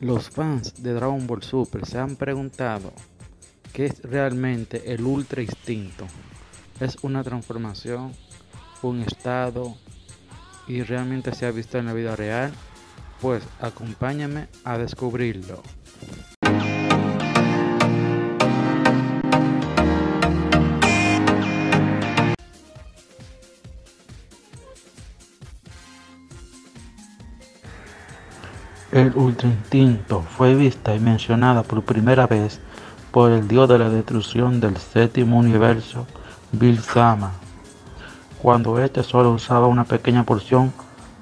Los fans de Dragon Ball Super se han preguntado qué es realmente el Ultra Instinto. ¿Es una transformación, un estado y realmente se ha visto en la vida real? Pues acompáñame a descubrirlo. El Ultra Instinto fue vista y mencionada por primera vez por el dios de la destrucción del séptimo universo, Bill Sama, cuando este solo usaba una pequeña porción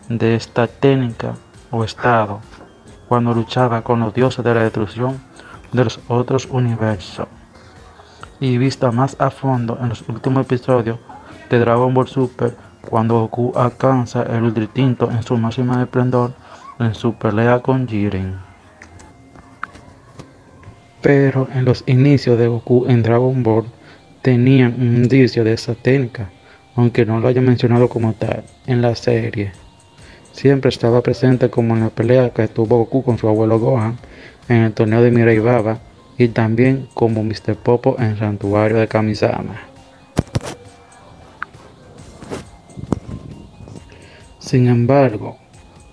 de esta técnica o estado, cuando luchaba con los dioses de la destrucción de los otros universos. Y vista más a fondo en los últimos episodios de Dragon Ball Super, cuando Goku alcanza el Ultra Instinto en su máximo esplendor en su pelea con Jiren. Pero en los inicios de Goku en Dragon Ball tenían un indicio de esa técnica, aunque no lo haya mencionado como tal en la serie. Siempre estaba presente como en la pelea que tuvo Goku con su abuelo Gohan en el torneo de Mirai Baba y también como Mr. Popo en el santuario de Kamisama. Sin embargo,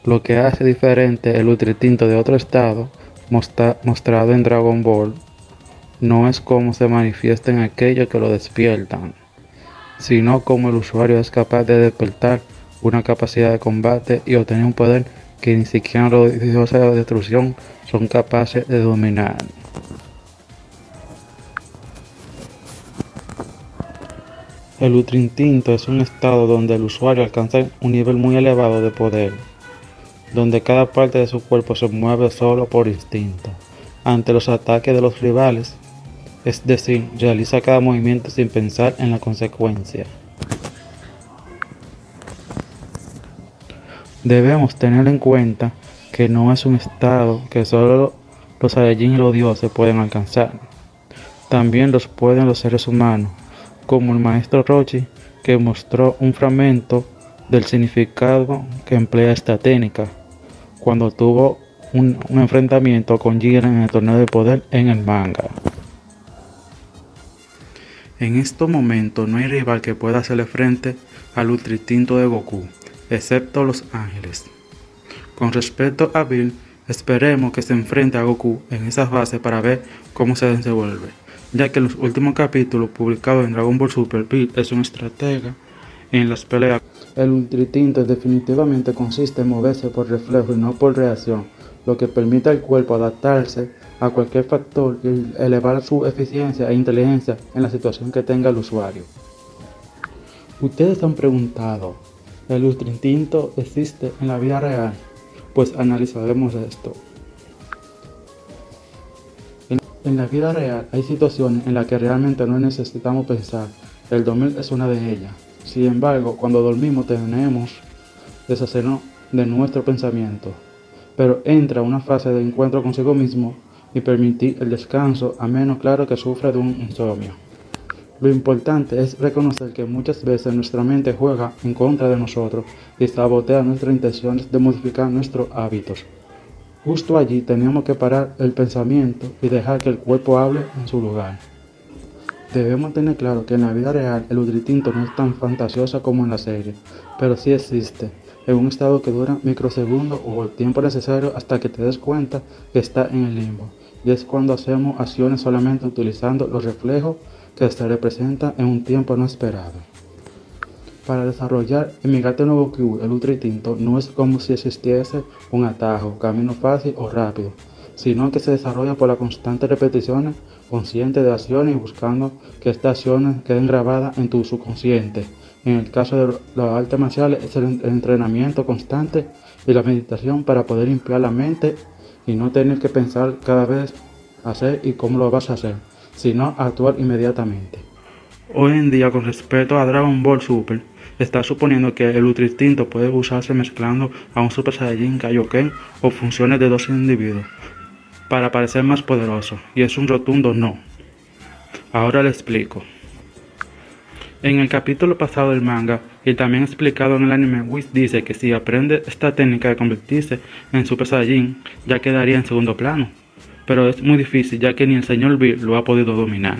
lo que hace diferente el Ultra de otro estado mostrado en Dragon Ball no es cómo se manifiesta en aquellos que lo despiertan, sino cómo el usuario es capaz de despertar una capacidad de combate y obtener un poder que ni siquiera los dioses de destrucción son capaces de dominar. El Ultra Instinto es un estado donde el usuario alcanza un nivel muy elevado de poder donde cada parte de su cuerpo se mueve solo por instinto ante los ataques de los rivales, es decir, realiza cada movimiento sin pensar en la consecuencia. Debemos tener en cuenta que no es un estado que solo los Saiyajin y los dioses pueden alcanzar. También los pueden los seres humanos, como el maestro Rochi, que mostró un fragmento del significado que emplea esta técnica cuando tuvo un, enfrentamiento con Jiren en el torneo de poder en el manga. En estos momentos no hay rival que pueda hacerle frente al ultra instinto de Goku, excepto los ángeles. Con respecto a Bill, esperemos que se enfrente a Goku en esa fase para ver cómo se desenvuelve, ya que en los últimos capítulos publicados en Dragon Ball Super, Bill es un estratega en las peleas. El ultritinto definitivamente consiste en moverse por reflejo y no por reacción, lo que permite al cuerpo adaptarse a cualquier factor y elevar su eficiencia e inteligencia en la situación que tenga el usuario. Ustedes han preguntado, ¿el ultritinto existe en la vida real? Pues analizaremos esto. En la vida real hay situaciones en las que realmente no necesitamos pensar. El dormir es una de ellas. Sin embargo, cuando dormimos tenemos deshacernos de nuestro pensamiento, pero entra una fase de encuentro consigo mismo y permitir el descanso a menos claro que sufra de un insomnio. Lo importante es reconocer que muchas veces nuestra mente juega en contra de nosotros y sabotea nuestras intenciones de modificar nuestros hábitos. Justo allí tenemos que parar el pensamiento y dejar que el cuerpo hable en su lugar. Debemos tener claro que en la vida real el ultritinto no es tan fantasiosa como en la serie, pero sí existe, en un estado que dura microsegundos o el tiempo necesario hasta que te des cuenta que está en el limbo, y es cuando hacemos acciones solamente utilizando los reflejos que se representan en un tiempo no esperado. Para desarrollar el Migate Nuevo Q, el ultritinto no es como si existiese un atajo, camino fácil o rápido, sino que se desarrolla por las constantes repeticiones consciente de acciones y buscando que estas acciones queden grabadas en tu subconsciente. En el caso de las artes marciales es el entrenamiento constante y la meditación para poder limpiar la mente y no tener que pensar cada vez hacer y cómo lo vas a hacer, sino actuar inmediatamente. Hoy en día con respecto a Dragon Ball Super, está suponiendo que el Ultra Instinto puede usarse mezclando a un Super Saiyajin Kaioken o funciones de dos individuos para parecer más poderoso, y es un rotundo no. Ahora le explico. En el capítulo pasado del manga y también explicado en el anime, Whis dice que si aprende esta técnica de convertirse en Super Saiyajin, ya quedaría en segundo plano. Pero es muy difícil ya que ni el señor Bill lo ha podido dominar.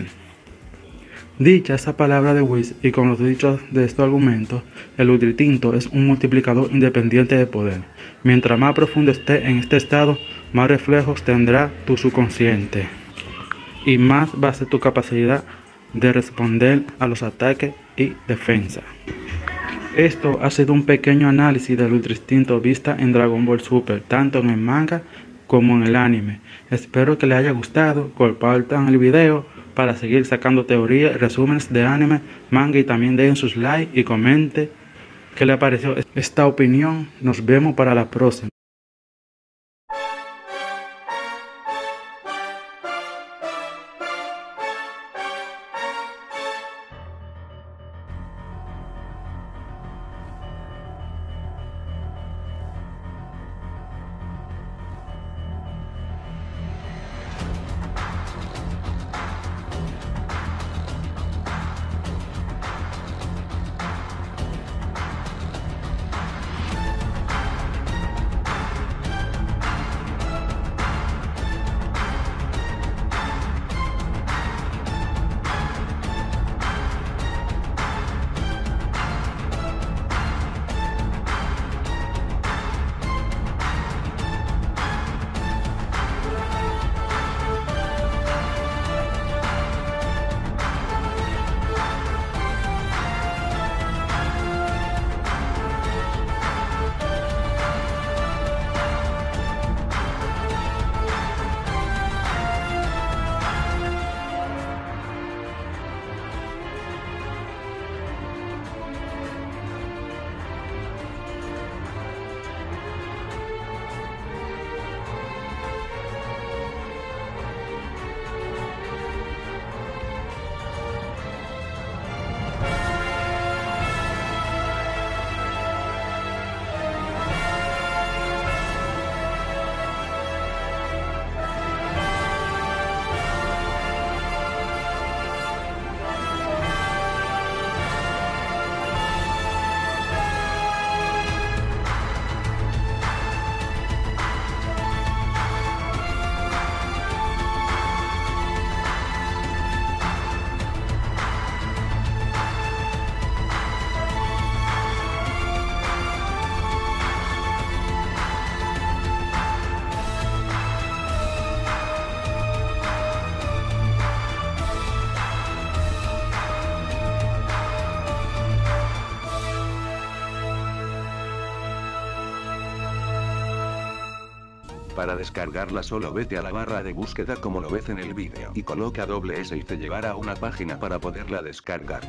Dicha esa palabra de Whis y con los dichos de estos argumentos, el Ultritinto es un multiplicador independiente de poder. Mientras más profundo esté en este estado, más reflejos tendrá tu subconsciente y más va a ser tu capacidad de responder a los ataques y defensa. Esto ha sido un pequeño análisis del Ultra Instinto vista en Dragon Ball Super, tanto en el manga como en el anime. Espero que les haya gustado, compartan el video para seguir sacando teorías, resúmenes de anime, manga y también den sus likes y comenten qué les pareció esta opinión. Nos vemos para la próxima. Para descargarla solo vete a la barra de búsqueda como lo ves en el vídeo y coloca doble S y te llevará a una página para poderla descargar.